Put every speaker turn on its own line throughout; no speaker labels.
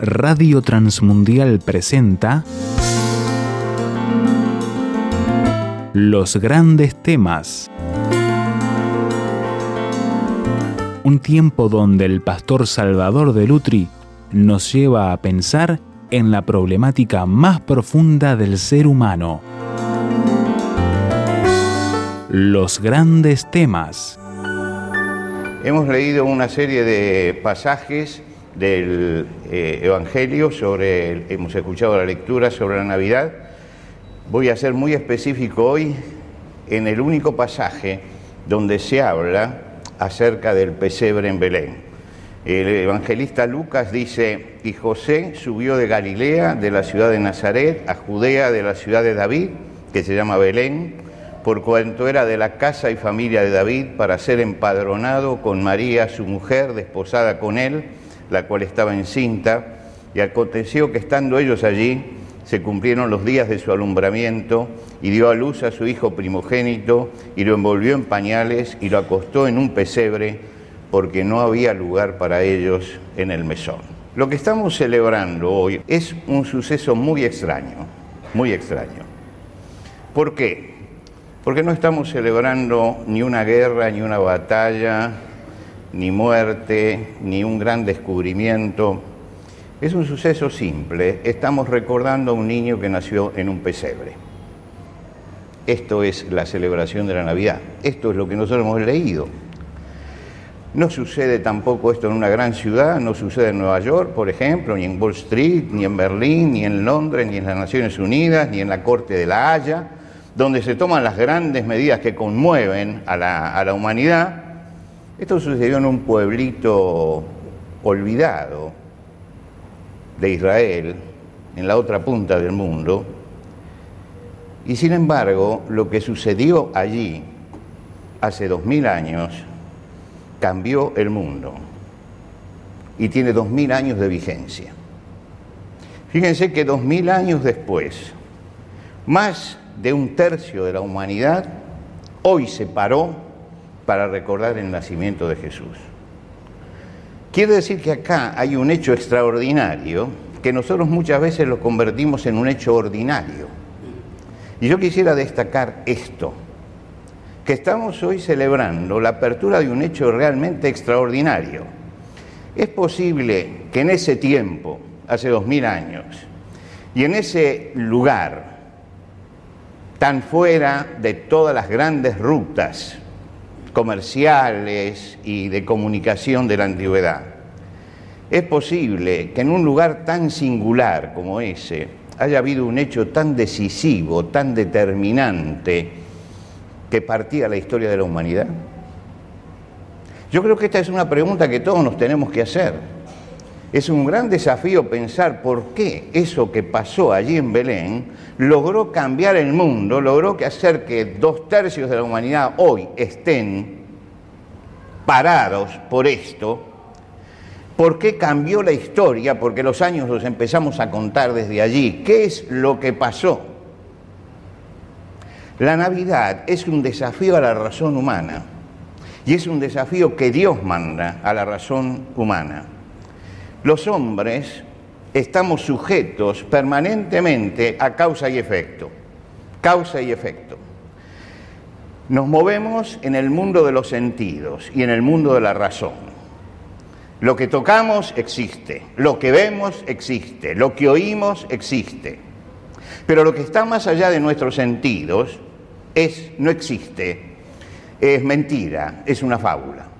Radio Transmundial presenta Los grandes temas. Un tiempo donde el pastor Salvador de Lutri nos lleva a pensar en la problemática más profunda del ser humano. Los grandes temas.
Hemos leído una serie de pasajes del eh, Evangelio sobre, hemos escuchado la lectura sobre la Navidad. Voy a ser muy específico hoy en el único pasaje donde se habla acerca del pesebre en Belén. El evangelista Lucas dice, y José subió de Galilea, de la ciudad de Nazaret, a Judea, de la ciudad de David, que se llama Belén, por cuanto era de la casa y familia de David, para ser empadronado con María, su mujer, desposada con él la cual estaba encinta, y aconteció que estando ellos allí, se cumplieron los días de su alumbramiento, y dio a luz a su hijo primogénito, y lo envolvió en pañales, y lo acostó en un pesebre, porque no había lugar para ellos en el mesón. Lo que estamos celebrando hoy es un suceso muy extraño, muy extraño. ¿Por qué? Porque no estamos celebrando ni una guerra, ni una batalla, ni muerte, ni un gran descubrimiento. Es un suceso simple. Estamos recordando a un niño que nació en un pesebre. Esto es la celebración de la Navidad. Esto es lo que nosotros hemos leído. No sucede tampoco esto en una gran ciudad, no sucede en Nueva York, por ejemplo, ni en Wall Street, ni en Berlín, ni en Londres, ni en las Naciones Unidas, ni en la Corte de la Haya, donde se toman las grandes medidas que conmueven a la, a la humanidad esto sucedió en un pueblito olvidado de Israel, en la otra punta del mundo, y sin embargo lo que sucedió allí hace dos mil años cambió el mundo y tiene dos mil años de vigencia. Fíjense que dos mil años después, más de un tercio de la humanidad hoy se paró para recordar el nacimiento de Jesús. Quiere decir que acá hay un hecho extraordinario que nosotros muchas veces lo convertimos en un hecho ordinario. Y yo quisiera destacar esto, que estamos hoy celebrando la apertura de un hecho realmente extraordinario. Es posible que en ese tiempo, hace dos mil años, y en ese lugar, tan fuera de todas las grandes rutas comerciales y de comunicación de la antigüedad. Es posible que en un lugar tan singular como ese haya habido un hecho tan decisivo, tan determinante, que partía la historia de la humanidad. Yo creo que esta es una pregunta que todos nos tenemos que hacer. Es un gran desafío pensar por qué eso que pasó allí en Belén logró cambiar el mundo, logró que hacer que dos tercios de la humanidad hoy estén parados por esto. ¿Por qué cambió la historia? Porque los años los empezamos a contar desde allí. ¿Qué es lo que pasó? La Navidad es un desafío a la razón humana y es un desafío que Dios manda a la razón humana. Los hombres estamos sujetos permanentemente a causa y efecto, causa y efecto. Nos movemos en el mundo de los sentidos y en el mundo de la razón. Lo que tocamos existe, lo que vemos existe, lo que oímos existe. Pero lo que está más allá de nuestros sentidos es no existe, es mentira, es una fábula.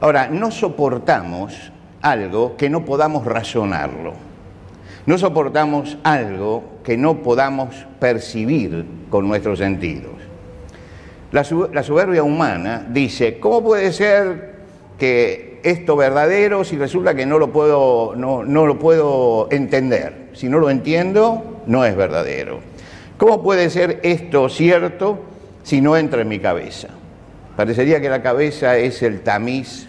Ahora, no soportamos algo que no podamos razonarlo. No soportamos algo que no podamos percibir con nuestros sentidos. La, soberbia humana dice, ¿cómo puede ser que esto verdadero si resulta que no lo, puedo, no, no lo puedo entender? Si no lo entiendo, no es verdadero. ¿Cómo puede ser esto cierto si no entra en mi cabeza? Parecería que la cabeza es el tamiz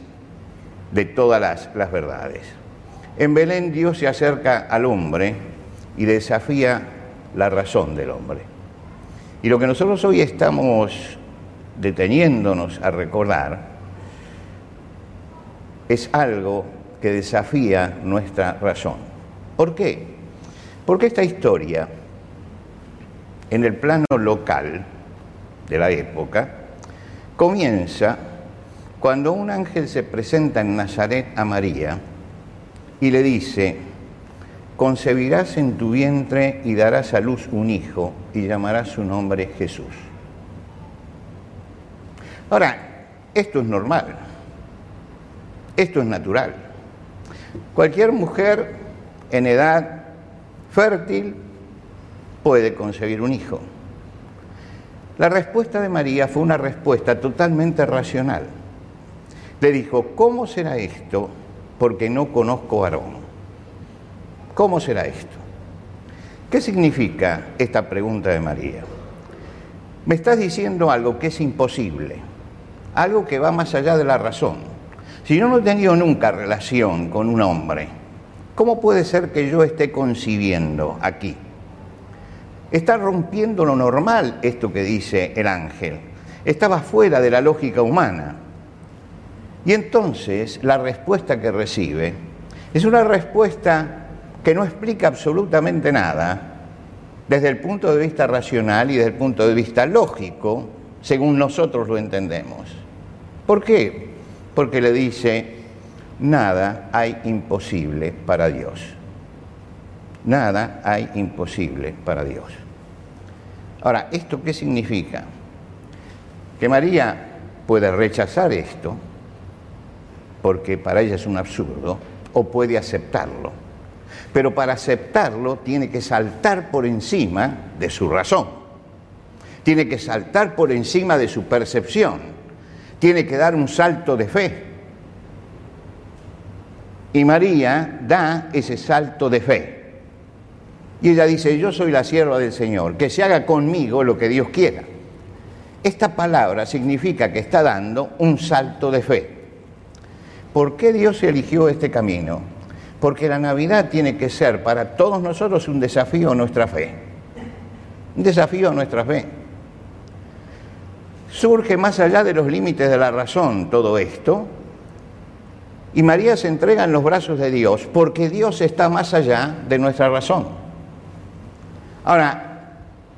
de todas las, verdades. En Belén Dios se acerca al hombre y desafía la razón del hombre. Y lo que nosotros hoy estamos deteniéndonos a recordar es algo que desafía nuestra razón. ¿Por qué? Porque esta historia, en el plano local de la época, comienza cuando un ángel se presenta en Nazaret a María y le dice, concebirás en tu vientre y darás a luz un hijo y llamarás su nombre Jesús. Ahora, esto es normal, esto es natural. Cualquier mujer en edad fértil puede concebir un hijo. La respuesta de María fue una respuesta totalmente racional. Le dijo, ¿cómo será esto? Porque no conozco varón. ¿Cómo será esto? ¿Qué significa esta pregunta de María? Me estás diciendo algo que es imposible, algo que va más allá de la razón. Si yo no he tenido nunca relación con un hombre, ¿cómo puede ser que yo esté concibiendo aquí? Está rompiendo lo normal esto que dice el ángel. Estaba fuera de la lógica humana. Y entonces la respuesta que recibe es una respuesta que no explica absolutamente nada desde el punto de vista racional y desde el punto de vista lógico, según nosotros lo entendemos. ¿Por qué? Porque le dice, nada hay imposible para Dios. Nada hay imposible para Dios. Ahora, ¿esto qué significa? Que María puede rechazar esto, porque para ella es un absurdo, o puede aceptarlo. Pero para aceptarlo tiene que saltar por encima de su razón, tiene que saltar por encima de su percepción, tiene que dar un salto de fe. Y María da ese salto de fe. Y ella dice, yo soy la sierva del Señor, que se haga conmigo lo que Dios quiera. Esta palabra significa que está dando un salto de fe. ¿Por qué Dios eligió este camino? Porque la Navidad tiene que ser para todos nosotros un desafío a nuestra fe. Un desafío a nuestra fe. Surge más allá de los límites de la razón todo esto. Y María se entrega en los brazos de Dios porque Dios está más allá de nuestra razón. Ahora,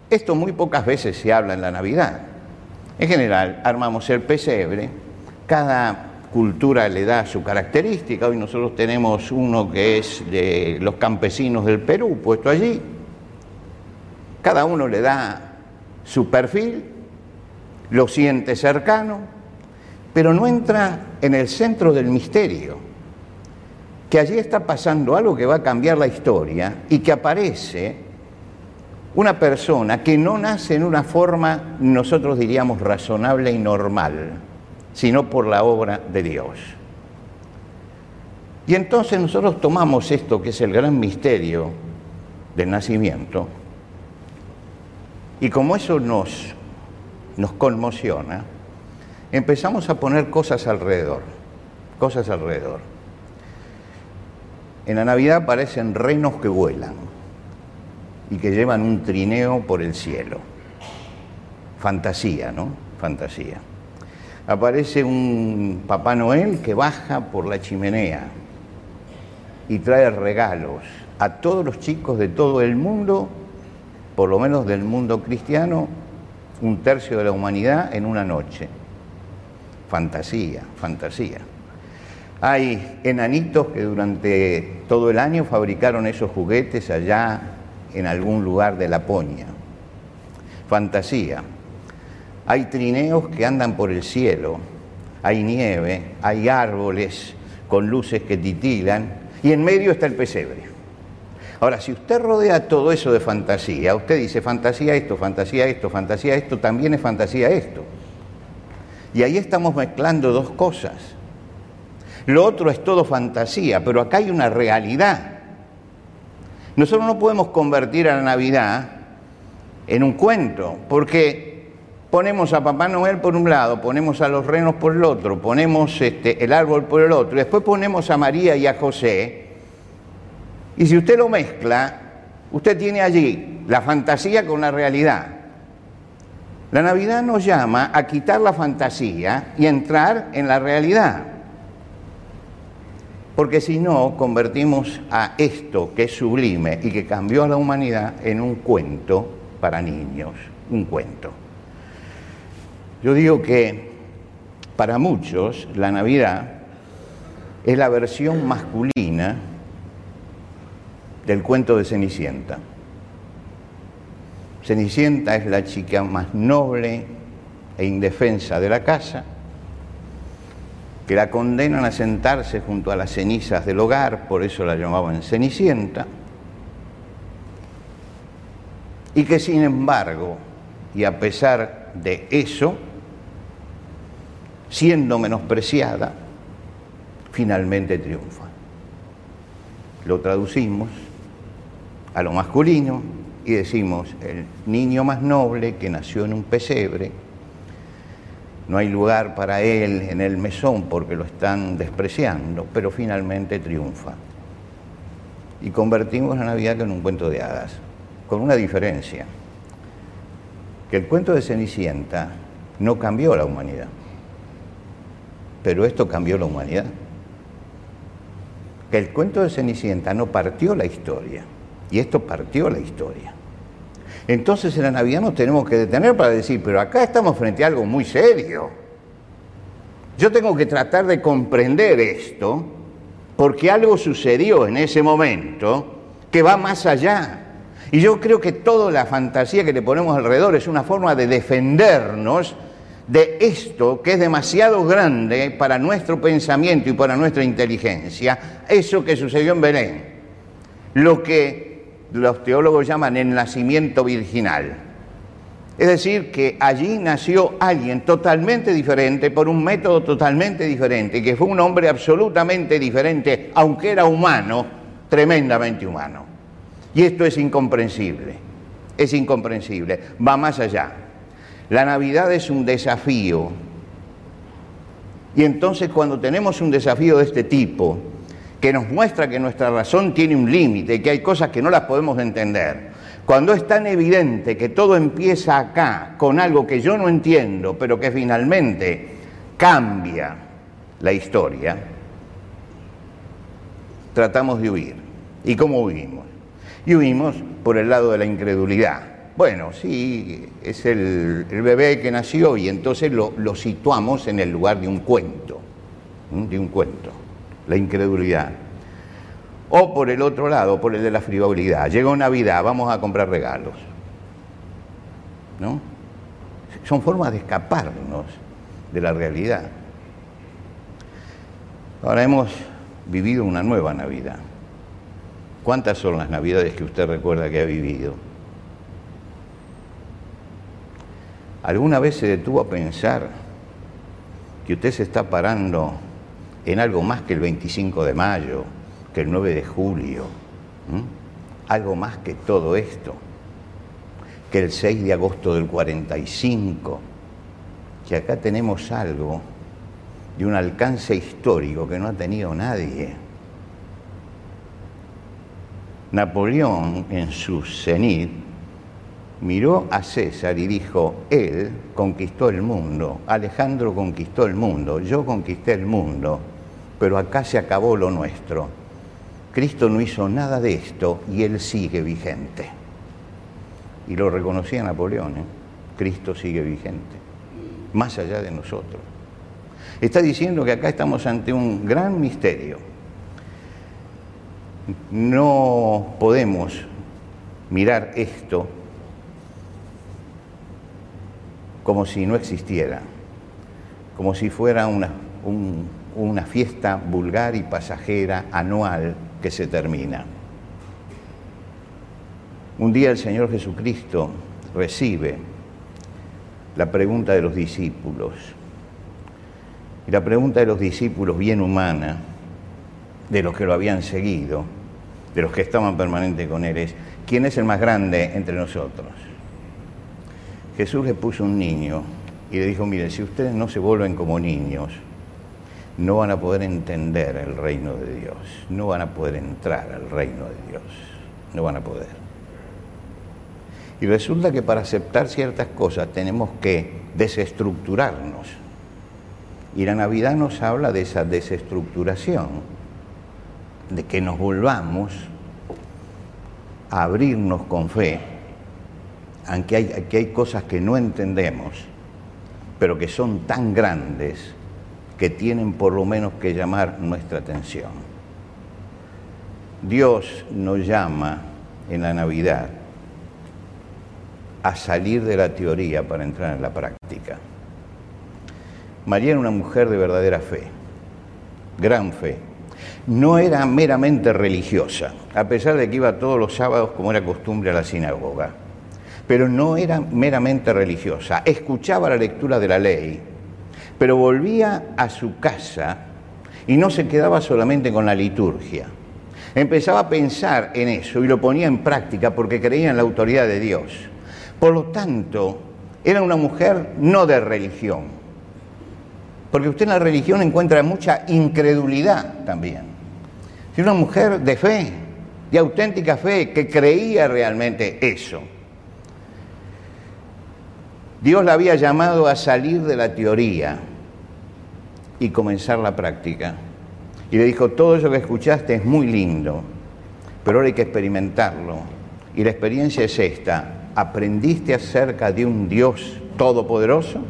esto muy pocas veces se habla en la Navidad. En general, armamos el pesebre, cada cultura le da su característica. Hoy nosotros tenemos uno que es de los campesinos del Perú puesto allí. Cada uno le da su perfil, lo siente cercano, pero no entra en el centro del misterio, que allí está pasando algo que va a cambiar la historia y que aparece una persona que no nace en una forma, nosotros diríamos, razonable y normal sino por la obra de Dios. Y entonces nosotros tomamos esto que es el gran misterio del nacimiento, y como eso nos, nos conmociona, empezamos a poner cosas alrededor, cosas alrededor. En la Navidad aparecen renos que vuelan y que llevan un trineo por el cielo. Fantasía, ¿no? Fantasía aparece un Papá Noel que baja por la chimenea y trae regalos a todos los chicos de todo el mundo, por lo menos del mundo cristiano, un tercio de la humanidad en una noche. Fantasía, fantasía. Hay enanitos que durante todo el año fabricaron esos juguetes allá en algún lugar de Laponia. Fantasía. Hay trineos que andan por el cielo, hay nieve, hay árboles con luces que titilan y en medio está el pesebre. Ahora, si usted rodea todo eso de fantasía, usted dice fantasía esto, fantasía esto, fantasía esto, también es fantasía esto. Y ahí estamos mezclando dos cosas. Lo otro es todo fantasía, pero acá hay una realidad. Nosotros no podemos convertir a la Navidad en un cuento, porque ponemos a Papá Noel por un lado, ponemos a los renos por el otro, ponemos este, el árbol por el otro, después ponemos a María y a José, y si usted lo mezcla, usted tiene allí la fantasía con la realidad. La Navidad nos llama a quitar la fantasía y entrar en la realidad. Porque si no, convertimos a esto que es sublime y que cambió a la humanidad en un cuento para niños, un cuento. Yo digo que para muchos la Navidad es la versión masculina del cuento de Cenicienta. Cenicienta es la chica más noble e indefensa de la casa, que la condenan a sentarse junto a las cenizas del hogar, por eso la llamaban Cenicienta, y que sin embargo, y a pesar de eso, siendo menospreciada, finalmente triunfa. Lo traducimos a lo masculino y decimos, el niño más noble que nació en un pesebre, no hay lugar para él en el mesón porque lo están despreciando, pero finalmente triunfa. Y convertimos la Navidad en un cuento de hadas, con una diferencia, que el cuento de Cenicienta no cambió la humanidad, pero esto cambió la humanidad. Que el cuento de Cenicienta no partió la historia, y esto partió la historia. Entonces en la Navidad nos tenemos que detener para decir, pero acá estamos frente a algo muy serio. Yo tengo que tratar de comprender esto porque algo sucedió en ese momento que va más allá. Y yo creo que toda la fantasía que le ponemos alrededor es una forma de defendernos de esto que es demasiado grande para nuestro pensamiento y para nuestra inteligencia, eso que sucedió en Belén. Lo que los teólogos llaman el nacimiento virginal. Es decir, que allí nació alguien totalmente diferente, por un método totalmente diferente, que fue un hombre absolutamente diferente, aunque era humano, tremendamente humano. Y esto es incomprensible, es incomprensible, va más allá. La Navidad es un desafío. Y entonces cuando tenemos un desafío de este tipo, que nos muestra que nuestra razón tiene un límite, que hay cosas que no las podemos entender. Cuando es tan evidente que todo empieza acá con algo que yo no entiendo, pero que finalmente cambia la historia, tratamos de huir. ¿Y cómo huimos? Y huimos por el lado de la incredulidad. Bueno, sí, es el, bebé que nació y entonces lo, situamos en el lugar de un cuento, de un cuento la incredulidad. O por el otro lado, por el de la frivolidad. Llegó Navidad, vamos a comprar regalos. ¿No? Son formas de escaparnos de la realidad. Ahora hemos vivido una nueva Navidad. ¿Cuántas son las Navidades que usted recuerda que ha vivido? ¿Alguna vez se detuvo a pensar que usted se está parando en algo más que el 25 de mayo, que el 9 de julio, algo más que todo esto, que el 6 de agosto del 45, que acá tenemos algo de un alcance histórico que no ha tenido nadie. Napoleón en su cenit miró a César y dijo, él conquistó el mundo, Alejandro conquistó el mundo, yo conquisté el mundo, pero acá se acabó lo nuestro. Cristo no hizo nada de esto y él sigue vigente. Y lo reconocía Napoleón, ¿eh? Cristo sigue vigente, más allá de nosotros. Está diciendo que acá estamos ante un gran misterio. No podemos mirar esto como si no existiera, como si fuera una, un, una fiesta vulgar y pasajera anual que se termina. Un día el Señor Jesucristo recibe la pregunta de los discípulos. Y la pregunta de los discípulos, bien humana, de los que lo habían seguido, de los que estaban permanente con él, es, ¿quién es el más grande entre nosotros? Jesús le puso un niño y le dijo, mire, si ustedes no se vuelven como niños, no van a poder entender el reino de Dios, no van a poder entrar al reino de Dios, no van a poder. Y resulta que para aceptar ciertas cosas tenemos que desestructurarnos. Y la Navidad nos habla de esa desestructuración. de que nos volvamos a abrirnos con fe, aunque hay, hay cosas que no entendemos, pero que son tan grandes que tienen por lo menos que llamar nuestra atención. Dios nos llama en la Navidad a salir de la teoría para entrar en la práctica. María era una mujer de verdadera fe, gran fe. No era meramente religiosa, a pesar de que iba todos los sábados como era costumbre a la sinagoga, pero no era meramente religiosa. Escuchaba la lectura de la ley, pero volvía a su casa y no se quedaba solamente con la liturgia. Empezaba a pensar en eso y lo ponía en práctica porque creía en la autoridad de Dios. Por lo tanto, era una mujer no de religión, porque usted en la religión encuentra mucha incredulidad también. Es una mujer de fe, de auténtica fe, que creía realmente eso. Dios la había llamado a salir de la teoría y comenzar la práctica. Y le dijo, todo eso que escuchaste es muy lindo, pero ahora hay que experimentarlo. Y la experiencia es esta. ¿Aprendiste acerca de un Dios todopoderoso?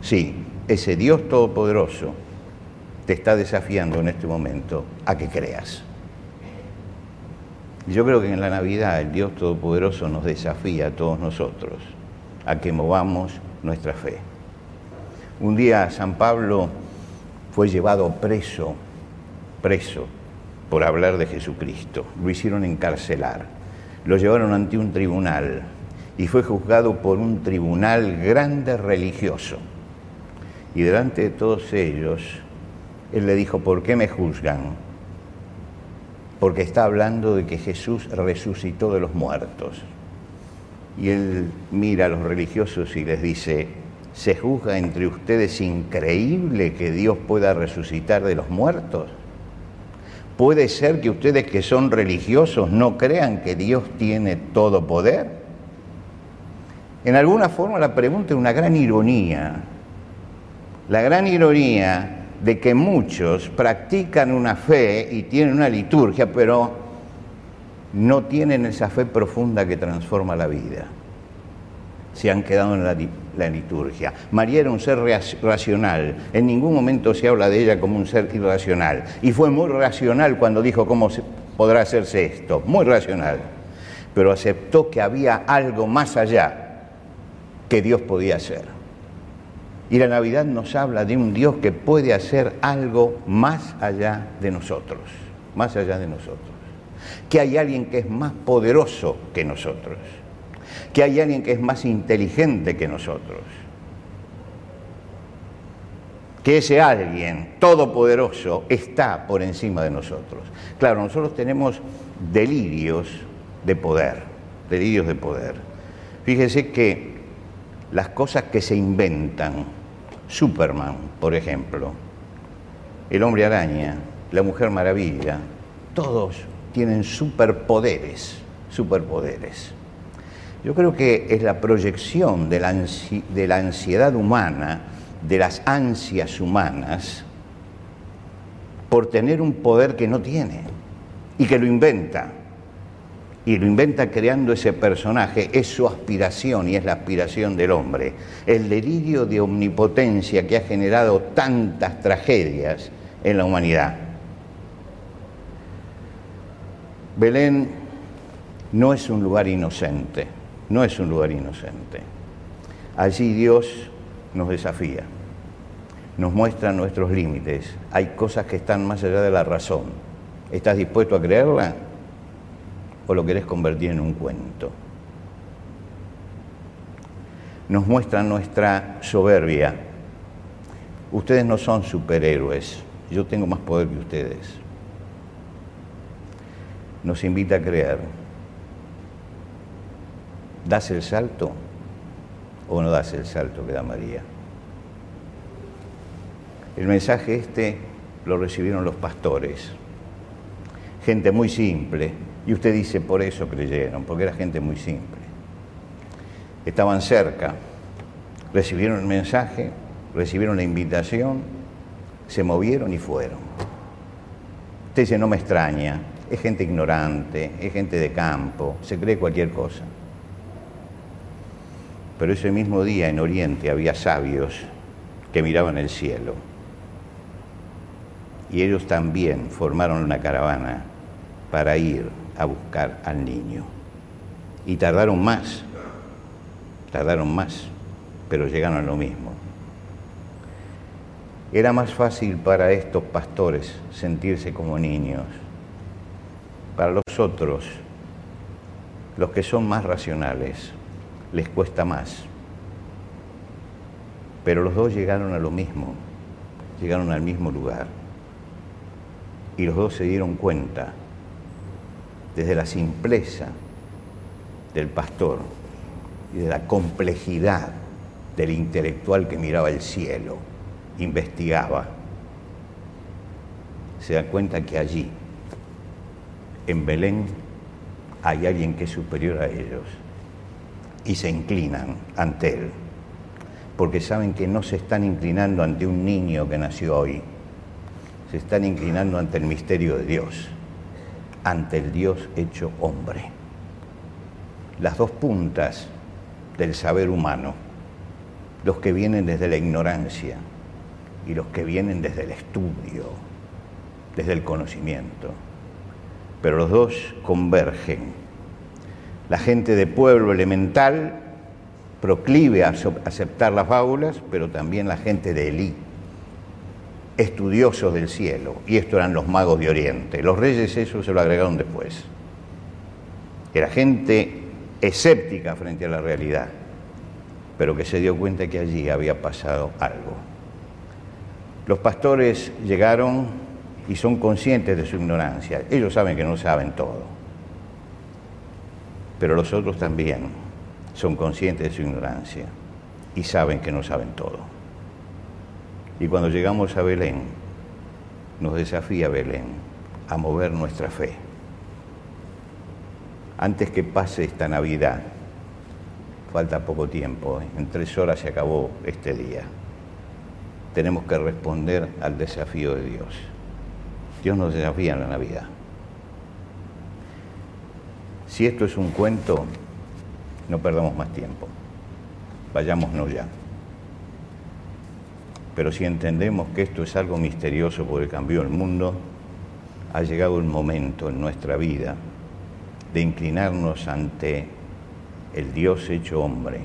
Sí, ese Dios Todopoderoso te está desafiando en este momento a que creas. Yo creo que en la Navidad el Dios Todopoderoso nos desafía a todos nosotros a que movamos nuestra fe. Un día San Pablo fue llevado preso, preso, por hablar de Jesucristo. Lo hicieron encarcelar. Lo llevaron ante un tribunal y fue juzgado por un tribunal grande religioso. Y delante de todos ellos, él le dijo, ¿por qué me juzgan? Porque está hablando de que Jesús resucitó de los muertos. Y él mira a los religiosos y les dice, ¿se juzga entre ustedes increíble que Dios pueda resucitar de los muertos? ¿Puede ser que ustedes que son religiosos no crean que Dios tiene todo poder? En alguna forma la pregunta es una gran ironía, la gran ironía de que muchos practican una fe y tienen una liturgia, pero no tienen esa fe profunda que transforma la vida. Se han quedado en la, liturgia. María era un ser racional. En ningún momento se habla de ella como un ser irracional. Y fue muy racional cuando dijo cómo podrá hacerse esto. Muy racional. Pero aceptó que había algo más allá que Dios podía hacer. Y la Navidad nos habla de un Dios que puede hacer algo más allá de nosotros, más allá de nosotros. Que hay alguien que es más poderoso que nosotros, que hay alguien que es más inteligente que nosotros, que ese alguien todopoderoso está por encima de nosotros. Claro, nosotros tenemos delirios de poder, delirios de poder. Fíjese que las cosas que se inventan, Superman, por ejemplo, el hombre araña, la mujer maravilla, todos tienen superpoderes, superpoderes. Yo creo que es la proyección de la, de la ansiedad humana, de las ansias humanas, por tener un poder que no tiene y que lo inventa y lo inventa creando ese personaje, es su aspiración y es la aspiración del hombre. El delirio de omnipotencia que ha generado tantas tragedias en la humanidad. Belén no es un lugar inocente, no es un lugar inocente. Allí Dios nos desafía, nos muestra nuestros límites. Hay cosas que están más allá de la razón. ¿Estás dispuesto a creerla? o lo querés convertir en un cuento. Nos muestra nuestra soberbia. Ustedes no son superhéroes, yo tengo más poder que ustedes. Nos invita a creer. ¿Das el salto o no das el salto que da María? El mensaje este lo recibieron los pastores, gente muy simple, y usted dice, por eso creyeron, porque era gente muy simple. Estaban cerca, recibieron el mensaje, recibieron la invitación, se movieron y fueron. Usted dice, no me extraña, es gente ignorante, es gente de campo, se cree cualquier cosa. Pero ese mismo día en Oriente había sabios que miraban el cielo. Y ellos también formaron una caravana para ir a buscar al niño. Y tardaron más, tardaron más, pero llegaron a lo mismo. Era más fácil para estos pastores sentirse como niños. Para los otros, los que son más racionales, les cuesta más. Pero los dos llegaron a lo mismo, llegaron al mismo lugar. Y los dos se dieron cuenta, desde la simpleza del pastor y de la complejidad del intelectual que miraba el cielo, investigaba, se da cuenta que allí, en Belén, hay alguien que es superior a ellos y se inclinan ante él, porque saben que no se están inclinando ante un niño que nació hoy, se están inclinando ante el misterio de Dios, ante el Dios hecho hombre. Las dos puntas del saber humano, los que vienen desde la ignorancia y los que vienen desde el estudio, desde el conocimiento, pero los dos convergen la gente de pueblo elemental, proclive a aceptar las fábulas, pero también la gente de Elí, estudiosos del cielo, y esto eran los magos de Oriente. Los reyes eso se lo agregaron después. Era gente escéptica frente a la realidad, pero que se dio cuenta que allí había pasado algo. Los pastores llegaron y son conscientes de su ignorancia. Ellos saben que no saben todo pero los otros también son conscientes de su ignorancia y saben que no saben todo. Y cuando llegamos a Belén, nos desafía Belén a mover nuestra fe. Antes que pase esta Navidad, falta poco tiempo, en tres horas se acabó este día, tenemos que responder al desafío de Dios. Dios nos desafía en la Navidad. Si esto es un cuento, no perdamos más tiempo. Vayámonos ya. Pero si entendemos que esto es algo misterioso porque cambió el mundo, ha llegado el momento en nuestra vida de inclinarnos ante el Dios hecho hombre,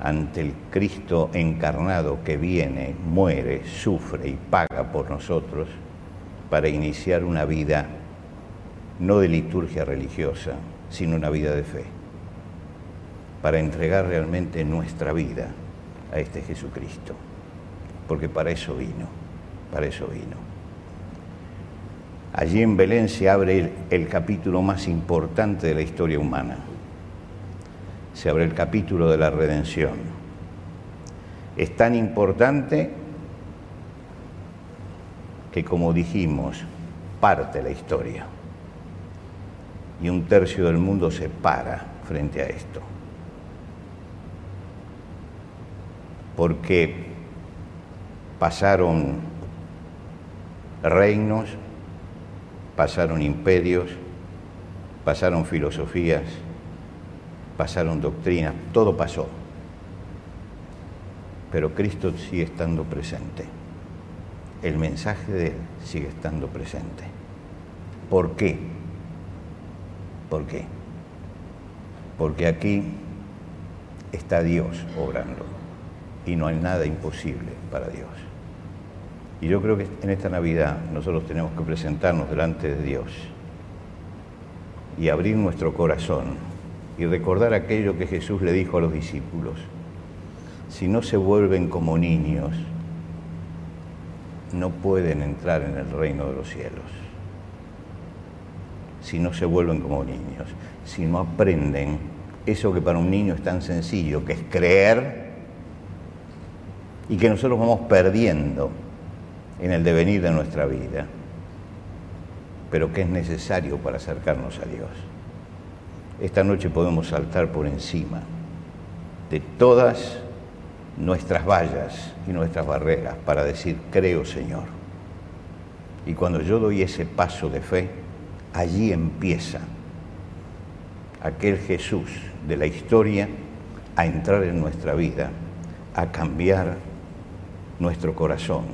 ante el Cristo encarnado que viene, muere, sufre y paga por nosotros para iniciar una vida no de liturgia religiosa, sino una vida de fe, para entregar realmente nuestra vida a este Jesucristo, porque para eso vino, para eso vino. Allí en Belén se abre el, el, capítulo más importante de la historia humana. Se abre el capítulo de la redención. Es tan importante que, como dijimos, parte la historia y un tercio del mundo se para frente a esto. Porque pasaron reinos, pasaron imperios, pasaron filosofías, pasaron doctrinas, todo pasó. Pero Cristo sigue estando presente. El mensaje de Él sigue estando presente. ¿Por qué? ¿Por qué? Porque aquí está Dios obrando y no hay nada imposible para Dios. Y yo creo que en esta Navidad nosotros tenemos que presentarnos delante de Dios y abrir nuestro corazón y recordar aquello que Jesús le dijo a los discípulos. Si no se vuelven como niños, no pueden entrar en el reino de los cielos si no se vuelven como niños, si no aprenden eso que para un niño es tan sencillo, que es creer y que nosotros vamos perdiendo en el devenir de nuestra vida, pero que es necesario para acercarnos a Dios. Esta noche podemos saltar por encima de todas nuestras vallas y nuestras barreras para decir, creo Señor. Y cuando yo doy ese paso de fe, allí empieza aquel Jesús de la historia a entrar en nuestra vida, a cambiar nuestro corazón,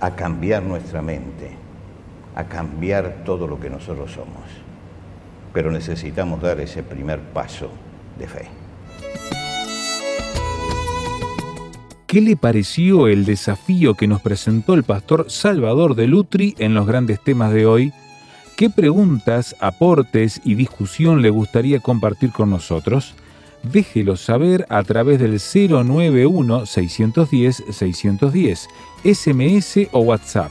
a cambiar nuestra mente, a cambiar todo lo que nosotros somos. Pero necesitamos dar ese primer paso de fe.
¿Qué le pareció el desafío que nos presentó el pastor Salvador de Lutri en los grandes temas de hoy? ¿Qué preguntas, aportes y discusión le gustaría compartir con nosotros? Déjelo saber a través del 091-610-610, SMS o WhatsApp.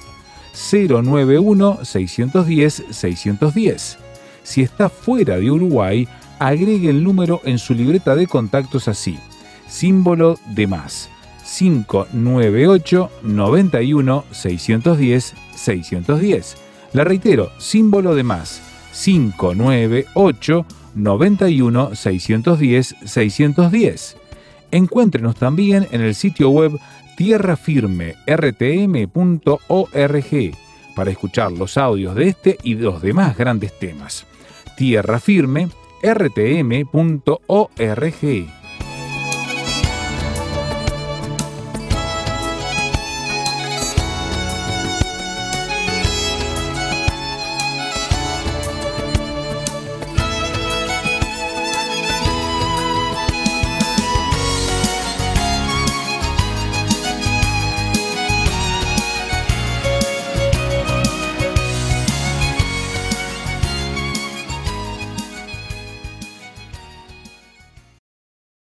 091-610-610. Si está fuera de Uruguay, agregue el número en su libreta de contactos así. Símbolo de más 598 91 610 610. La reitero, símbolo de más 598 91 610 610. Encuéntrenos también en el sitio web tierrafirmertm.org para escuchar los audios de este y los demás grandes temas. Tierrafirmertm.org